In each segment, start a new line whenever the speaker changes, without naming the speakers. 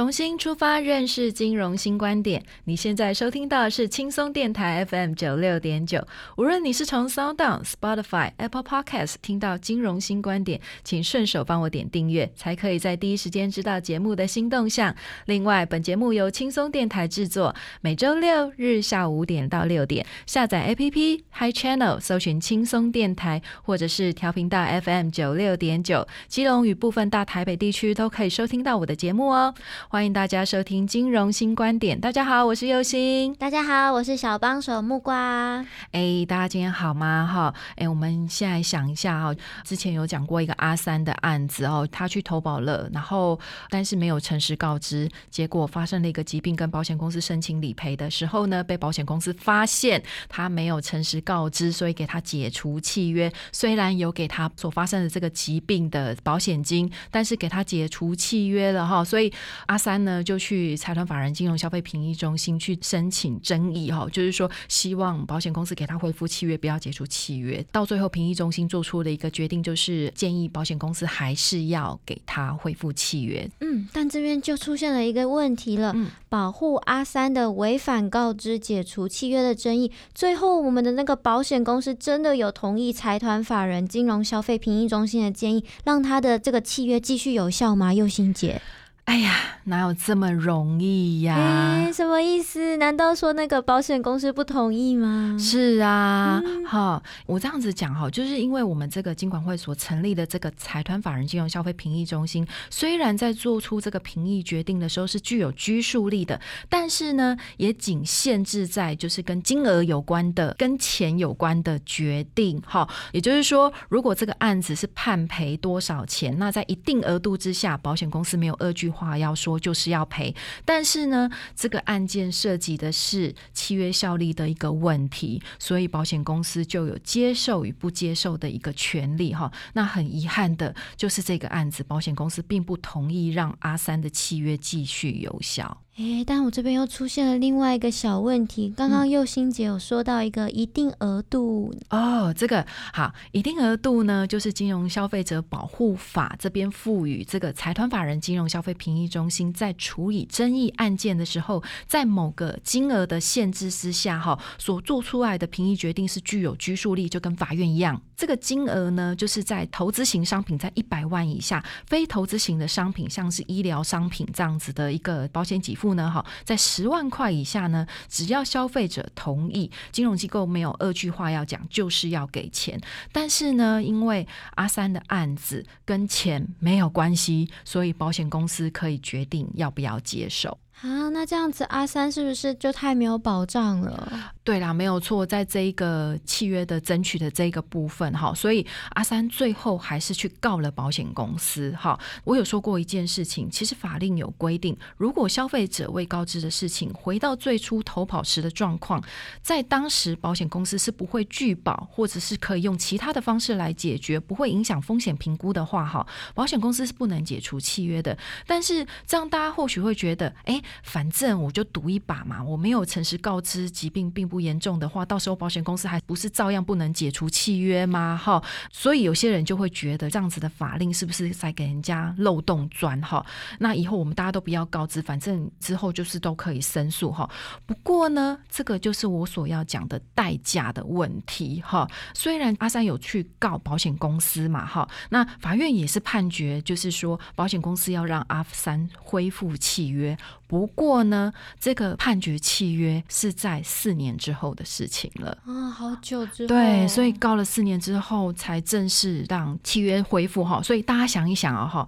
重新出发，认识金融新观点。你现在收听到的是轻松电台 FM 九六点九。无论你是从 SoundOn、Spotify、Apple Podcast 听到金融新观点，请顺手帮我点订阅，才可以在第一时间知道节目的新动向。另外，本节目由轻松电台制作，每周六日下午五点到六点，下载 APP Hi Channel，搜寻轻松电台，或者是调频到 FM 九六点九，基隆与部分大台北地区都可以收听到我的节目哦。欢迎大家收听金融新观点。大家好，我是佑星。
大家好，我是小帮手木瓜。
哎，大家今天好吗？哈，哎，我们现在想一下哈，之前有讲过一个阿三的案子哦，他去投保了，然后但是没有诚实告知，结果发生了一个疾病，跟保险公司申请理赔的时候呢，被保险公司发现他没有诚实告知，所以给他解除契约。虽然有给他所发生的这个疾病的保险金，但是给他解除契约了哈，所以。阿三呢，就去财团法人金融消费评议中心去申请争议哈，就是说希望保险公司给他恢复契约，不要解除契约。到最后，评议中心做出的一个决定，就是建议保险公司还是要给他恢复契约。
嗯，但这边就出现了一个问题了，保护阿三的违反告知解除契约的争议，最后我们的那个保险公司真的有同意财团法人金融消费评议中心的建议，让他的这个契约继续有效吗？佑心姐。
哎呀，哪有这么容易呀？
什么意思？难道说那个保险公司不同意吗？
是啊，好，我这样子讲哈，就是因为我们这个金管会所成立的这个财团法人金融消费评议中心，虽然在做出这个评议决定的时候是具有拘束力的，但是呢，也仅限制在就是跟金额有关的、跟钱有关的决定。哈，也就是说，如果这个案子是判赔多少钱，那在一定额度之下，保险公司没有二句。话要说就是要赔，但是呢，这个案件涉及的是契约效力的一个问题，所以保险公司就有接受与不接受的一个权利哈。那很遗憾的就是这个案子，保险公司并不同意让阿三的契约继续有效。
诶，但我这边又出现了另外一个小问题。刚刚佑心姐有说到一个一定额度
哦，这个好，一定额度呢，就是金融消费者保护法这边赋予这个财团法人金融消费评议中心在处理争议案件的时候，在某个金额的限制之下，哈，所做出来的评议决定是具有拘束力，就跟法院一样。这个金额呢，就是在投资型商品在一百万以下，非投资型的商品，像是医疗商品这样子的一个保险给付。呢？哈，在十万块以下呢，只要消费者同意，金融机构没有二句话要讲，就是要给钱。但是呢，因为阿三的案子跟钱没有关系，所以保险公司可以决定要不要接受。
啊，那这样子阿三是不是就太没有保障了？
对啦，没有错，在这一个契约的争取的这个部分哈，所以阿三最后还是去告了保险公司哈。我有说过一件事情，其实法令有规定，如果消费者未告知的事情回到最初投保时的状况，在当时保险公司是不会拒保，或者是可以用其他的方式来解决，不会影响风险评估的话哈，保险公司是不能解除契约的。但是这样大家或许会觉得，哎。反正我就赌一把嘛，我没有诚实告知疾病并不严重的话，到时候保险公司还不是照样不能解除契约吗？哈，所以有些人就会觉得这样子的法令是不是在给人家漏洞钻？哈，那以后我们大家都不要告知，反正之后就是都可以申诉哈。不过呢，这个就是我所要讲的代价的问题哈。虽然阿三有去告保险公司嘛，哈，那法院也是判决，就是说保险公司要让阿三恢复契约。不过呢，这个判决契约是在四年之后的事情了。
啊，好久之后，
对，所以告了四年之后才正式让契约恢复哈。所以大家想一想啊哈。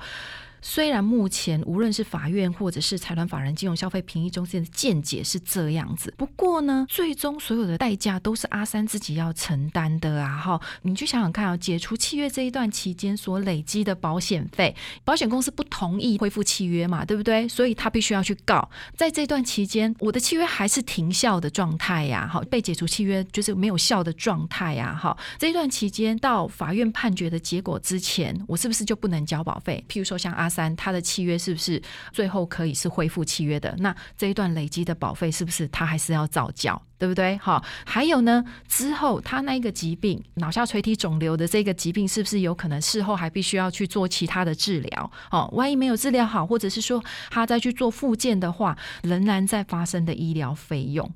虽然目前无论是法院或者是财团法人金融消费评议中心的见解是这样子，不过呢，最终所有的代价都是阿三自己要承担的啊！哈，你去想想看啊，解除契约这一段期间所累积的保险费，保险公司不同意恢复契约嘛，对不对？所以他必须要去告。在这段期间，我的契约还是停效的状态呀，哈，被解除契约就是没有效的状态呀，哈。这一段期间到法院判决的结果之前，我是不是就不能交保费？譬如说像阿。三，他的契约是不是最后可以是恢复契约的？那这一段累积的保费是不是他还是要照交？对不对？好，还有呢，之后他那一个疾病，脑下垂体肿瘤的这个疾病，是不是有可能事后还必须要去做其他的治疗？哦，万一没有治疗好，或者是说他再去做复健的话，仍然在发生的医疗费用，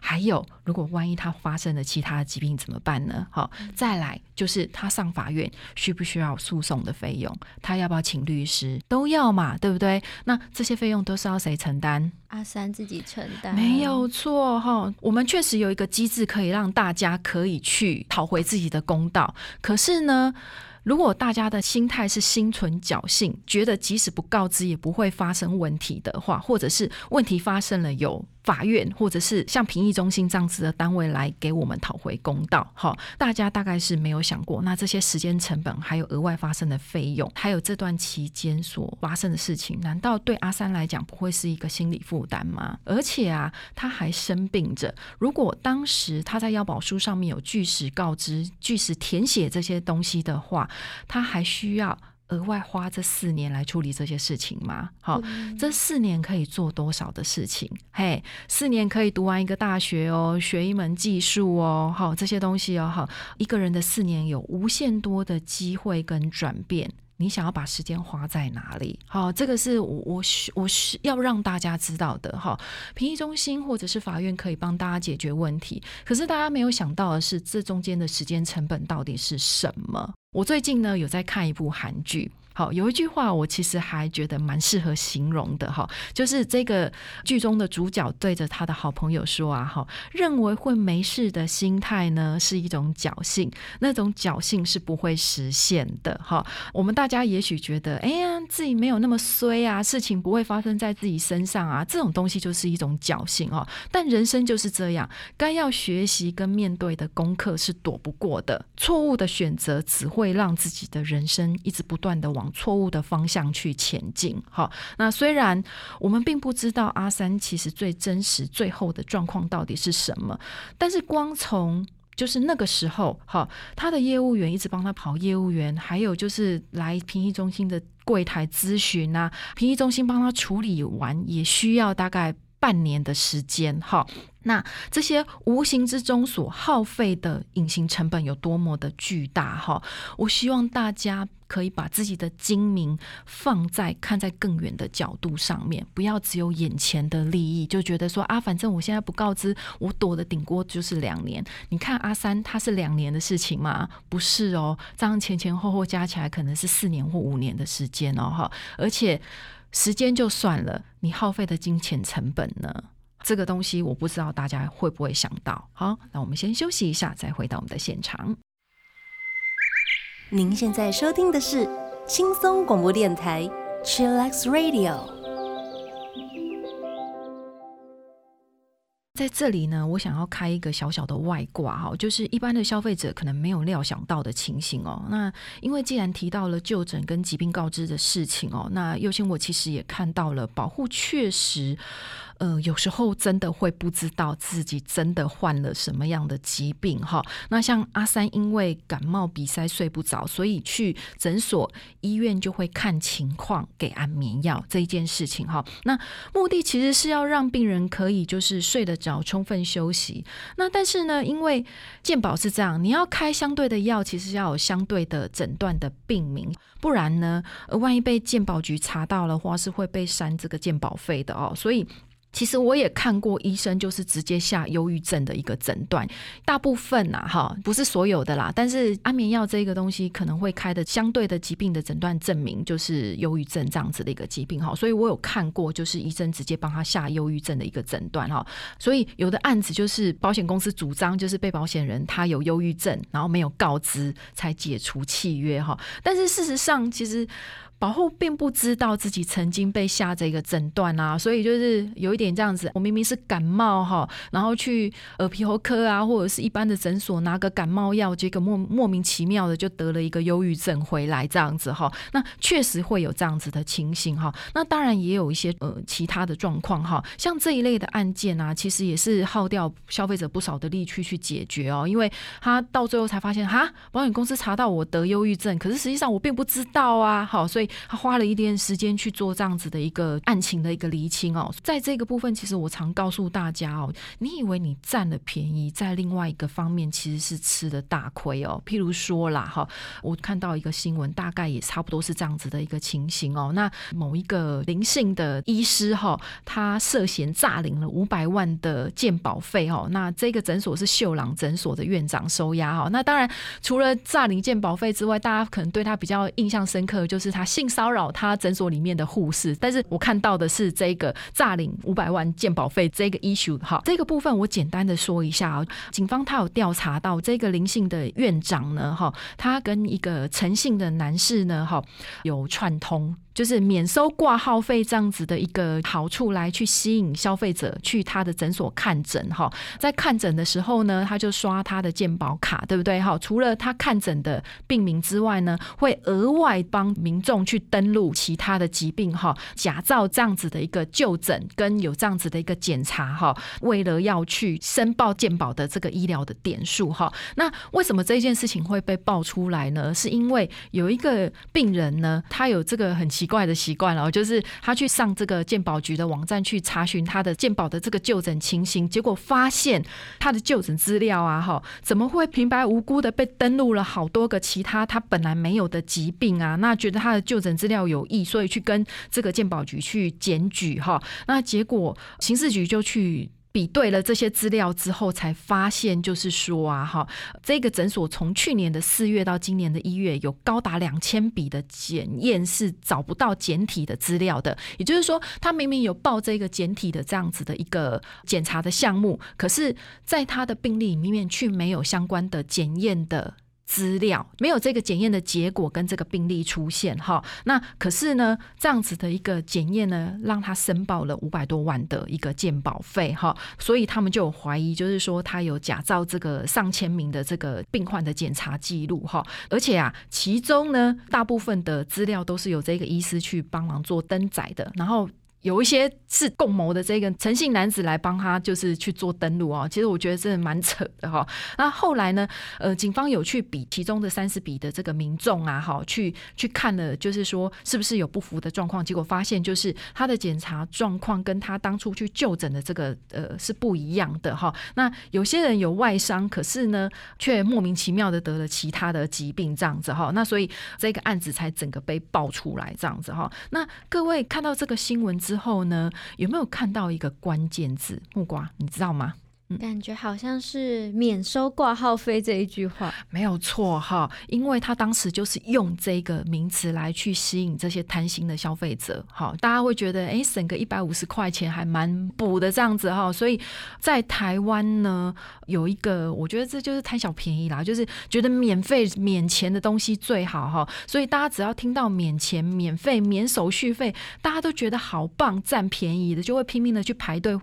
还有如果万一他发生了其他的疾病怎么办呢？好，再来就是他上法院需不需要诉讼的费用？他要不要请律师？都要嘛，对不对？那这些费用都是要谁承担？
阿三自己承担，
没有错哈。我们确实有一个机制可以让大家可以去讨回自己的公道。可是呢，如果大家的心态是心存侥幸，觉得即使不告知也不会发生问题的话，或者是问题发生了有。法院或者是像评议中心这样子的单位来给我们讨回公道，好，大家大概是没有想过，那这些时间成本还有额外发生的费用，还有这段期间所发生的事情，难道对阿三来讲不会是一个心理负担吗？而且啊，他还生病着，如果当时他在腰保书上面有据实告知、据实填写这些东西的话，他还需要。额外花这四年来处理这些事情吗？好，这四年可以做多少的事情？嘿，四年可以读完一个大学哦，学一门技术哦，好，这些东西哦，好，一个人的四年有无限多的机会跟转变。你想要把时间花在哪里？好，这个是我我需我需要让大家知道的哈。评议中心或者是法院可以帮大家解决问题，可是大家没有想到的是，这中间的时间成本到底是什么？我最近呢有在看一部韩剧。好，有一句话我其实还觉得蛮适合形容的哈，就是这个剧中的主角对着他的好朋友说啊，哈，认为会没事的心态呢是一种侥幸，那种侥幸是不会实现的哈。我们大家也许觉得，哎呀，自己没有那么衰啊，事情不会发生在自己身上啊，这种东西就是一种侥幸哦。但人生就是这样，该要学习跟面对的功课是躲不过的，错误的选择只会让自己的人生一直不断的往错误的方向去前进，好。那虽然我们并不知道阿三其实最真实最后的状况到底是什么，但是光从就是那个时候，哈，他的业务员一直帮他跑业务员，还有就是来评议中心的柜台咨询啊，评议中心帮他处理完也需要大概半年的时间，哈。那这些无形之中所耗费的隐形成本有多么的巨大哈？我希望大家可以把自己的精明放在看在更远的角度上面，不要只有眼前的利益，就觉得说啊，反正我现在不告知，我躲的顶锅就是两年。你看阿三他是两年的事情吗？不是哦，这样前前后后加起来可能是四年或五年的时间哦哈。而且时间就算了，你耗费的金钱成本呢？这个东西我不知道大家会不会想到。好，那我们先休息一下，再回到我们的现场。
您现在收听的是轻松广播电台 Chillax Radio。
在这里呢，我想要开一个小小的外挂哈，就是一般的消费者可能没有料想到的情形哦。那因为既然提到了就诊跟疾病告知的事情哦，那优先我其实也看到了保护确实。呃，有时候真的会不知道自己真的患了什么样的疾病哈。那像阿三因为感冒鼻塞睡不着，所以去诊所医院就会看情况给安眠药这一件事情哈。那目的其实是要让病人可以就是睡得着，充分休息。那但是呢，因为健保是这样，你要开相对的药，其实要有相对的诊断的病名，不然呢，万一被健保局查到了话，是会被删这个健保费的哦。所以。其实我也看过医生，就是直接下忧郁症的一个诊断。大部分呐，哈，不是所有的啦，但是安眠药这个东西可能会开的相对的疾病的诊断证明就是忧郁症这样子的一个疾病哈。所以我有看过，就是医生直接帮他下忧郁症的一个诊断哈。所以有的案子就是保险公司主张就是被保险人他有忧郁症，然后没有告知才解除契约哈。但是事实上，其实。保护并不知道自己曾经被下这个诊断啊，所以就是有一点这样子。我明明是感冒哈，然后去耳鼻喉科啊，或者是一般的诊所拿个感冒药，结果莫莫名其妙的就得了一个忧郁症回来这样子哈。那确实会有这样子的情形哈。那当然也有一些呃其他的状况哈，像这一类的案件啊，其实也是耗掉消费者不少的力气去解决哦，因为他到最后才发现哈，保险公司查到我得忧郁症，可是实际上我并不知道啊，好，所以。他花了一点时间去做这样子的一个案情的一个厘清哦，在这个部分，其实我常告诉大家哦，你以为你占了便宜，在另外一个方面其实是吃的大亏哦。譬如说啦，哈，我看到一个新闻，大概也差不多是这样子的一个情形哦。那某一个灵性的医师哈，他涉嫌诈领了五百万的鉴保费哦。那这个诊所是秀朗诊所的院长收押哈。那当然，除了诈领鉴保费之外，大家可能对他比较印象深刻，就是他性骚扰他诊所里面的护士，但是我看到的是这个诈领五百万鉴保费这个 issue 哈，这个部分我简单的说一下啊，警方他有调查到这个林姓的院长呢哈，他跟一个陈姓的男士呢哈有串通。就是免收挂号费这样子的一个好处，来去吸引消费者去他的诊所看诊哈。在看诊的时候呢，他就刷他的健保卡，对不对？哈，除了他看诊的病名之外呢，会额外帮民众去登录其他的疾病哈，假造这样子的一个就诊跟有这样子的一个检查哈，为了要去申报健保的这个医疗的点数哈。那为什么这件事情会被爆出来呢？是因为有一个病人呢，他有这个很奇。怪的习惯了，就是他去上这个鉴宝局的网站去查询他的鉴宝的这个就诊情形，结果发现他的就诊资料啊，哈，怎么会平白无故的被登录了好多个其他他本来没有的疾病啊？那觉得他的就诊资料有异，所以去跟这个鉴宝局去检举哈，那结果刑事局就去。比对了这些资料之后，才发现就是说啊，哈，这个诊所从去年的四月到今年的一月，有高达两千笔的检验是找不到简体的资料的。也就是说，他明明有报这个简体的这样子的一个检查的项目，可是在他的病历里面却没有相关的检验的。资料没有这个检验的结果跟这个病例出现哈，那可是呢这样子的一个检验呢，让他申报了五百多万的一个鉴保费哈，所以他们就有怀疑，就是说他有假造这个上千名的这个病患的检查记录哈，而且啊，其中呢大部分的资料都是由这个医师去帮忙做登载的，然后。有一些是共谋的，这个诚信男子来帮他，就是去做登录哦。其实我觉得真的蛮扯的哈。那后来呢，呃，警方有去比其中的三十笔的这个民众啊，哈，去去看了，就是说是不是有不符的状况，结果发现就是他的检查状况跟他当初去就诊的这个呃是不一样的哈。那有些人有外伤，可是呢却莫名其妙的得了其他的疾病这样子哈。那所以这个案子才整个被爆出来这样子哈。那各位看到这个新闻之后呢，有没有看到一个关键字？木瓜，你知道吗？
感觉好像是免收挂号费这一句话。
没有错哈，因为他当时就是用这个名词来去吸引这些贪心的消费者，好，大家会觉得哎，省个一百五十块钱还蛮补的这样子哈，所以在台湾呢，有一个我觉得这就是贪小便宜啦，就是觉得免费免钱的东西最好哈，所以大家只要听到免钱、免费、免手续费，大家都觉得好棒，占便宜的就会拼命的去排队，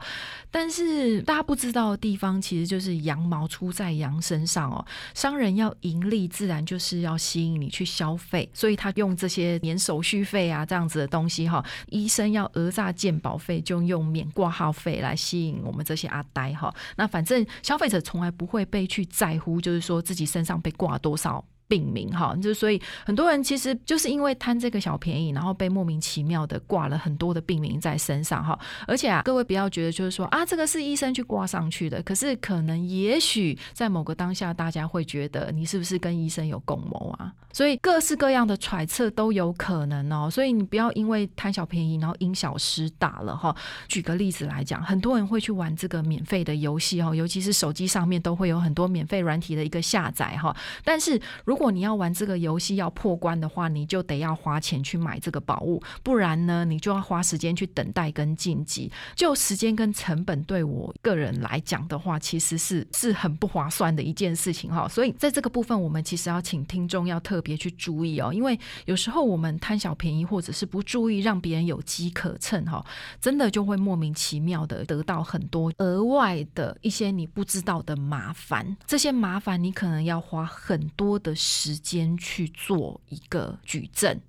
但是大家不知道的。地方其实就是羊毛出在羊身上哦，商人要盈利，自然就是要吸引你去消费，所以他用这些免手续费啊这样子的东西哈，医生要讹诈健保费，就用免挂号费来吸引我们这些阿呆哈。那反正消费者从来不会被去在乎，就是说自己身上被挂多少。病名哈。就所以很多人其实就是因为贪这个小便宜，然后被莫名其妙的挂了很多的病名在身上哈。而且啊，各位不要觉得就是说啊，这个是医生去挂上去的，可是可能也许在某个当下，大家会觉得你是不是跟医生有共谋啊？所以各式各样的揣测都有可能哦。所以你不要因为贪小便宜，然后因小失大了哈。举个例子来讲，很多人会去玩这个免费的游戏哦，尤其是手机上面都会有很多免费软体的一个下载哈。但是如果如果你要玩这个游戏要破关的话，你就得要花钱去买这个宝物，不然呢，你就要花时间去等待跟晋级。就时间跟成本对我个人来讲的话，其实是是很不划算的一件事情哈。所以在这个部分，我们其实要请听众要特别去注意哦，因为有时候我们贪小便宜或者是不注意，让别人有机可乘哈，真的就会莫名其妙的得到很多额外的一些你不知道的麻烦。这些麻烦你可能要花很多的时间去做一个举证。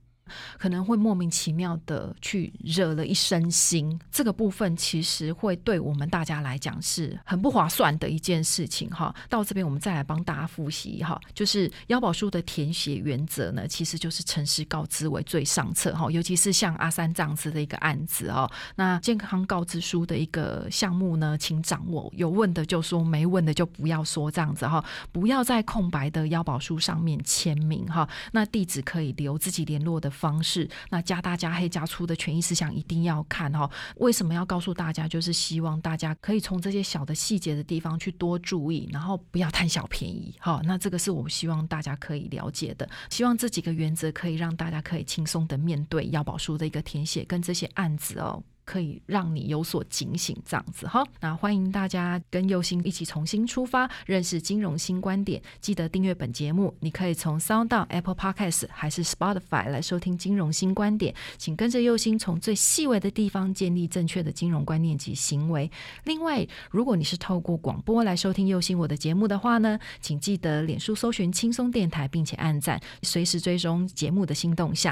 可能会莫名其妙的去惹了一身腥，这个部分其实会对我们大家来讲是很不划算的一件事情哈。到这边我们再来帮大家复习哈，就是腰保书的填写原则呢，其实就是诚实告知为最上策哈。尤其是像阿三这样子的一个案子哦，那健康告知书的一个项目呢，请掌握有问的就说，没问的就不要说这样子哈，不要在空白的腰保书上面签名哈。那地址可以留自己联络的。方式，那加大加黑加粗的权益思想一定要看哈。为什么要告诉大家？就是希望大家可以从这些小的细节的地方去多注意，然后不要贪小便宜哈。那这个是我希望大家可以了解的。希望这几个原则可以让大家可以轻松的面对药保书的一个填写跟这些案子哦。可以让你有所警醒，这样子哈。那欢迎大家跟右星一起重新出发，认识金融新观点。记得订阅本节目，你可以从 Sound、Apple Podcast 还是 Spotify 来收听金融新观点。请跟着右星从最细微的地方建立正确的金融观念及行为。另外，如果你是透过广播来收听右星我的节目的话呢，请记得脸书搜寻轻松电台，并且按赞，随时追踪节目的新动向。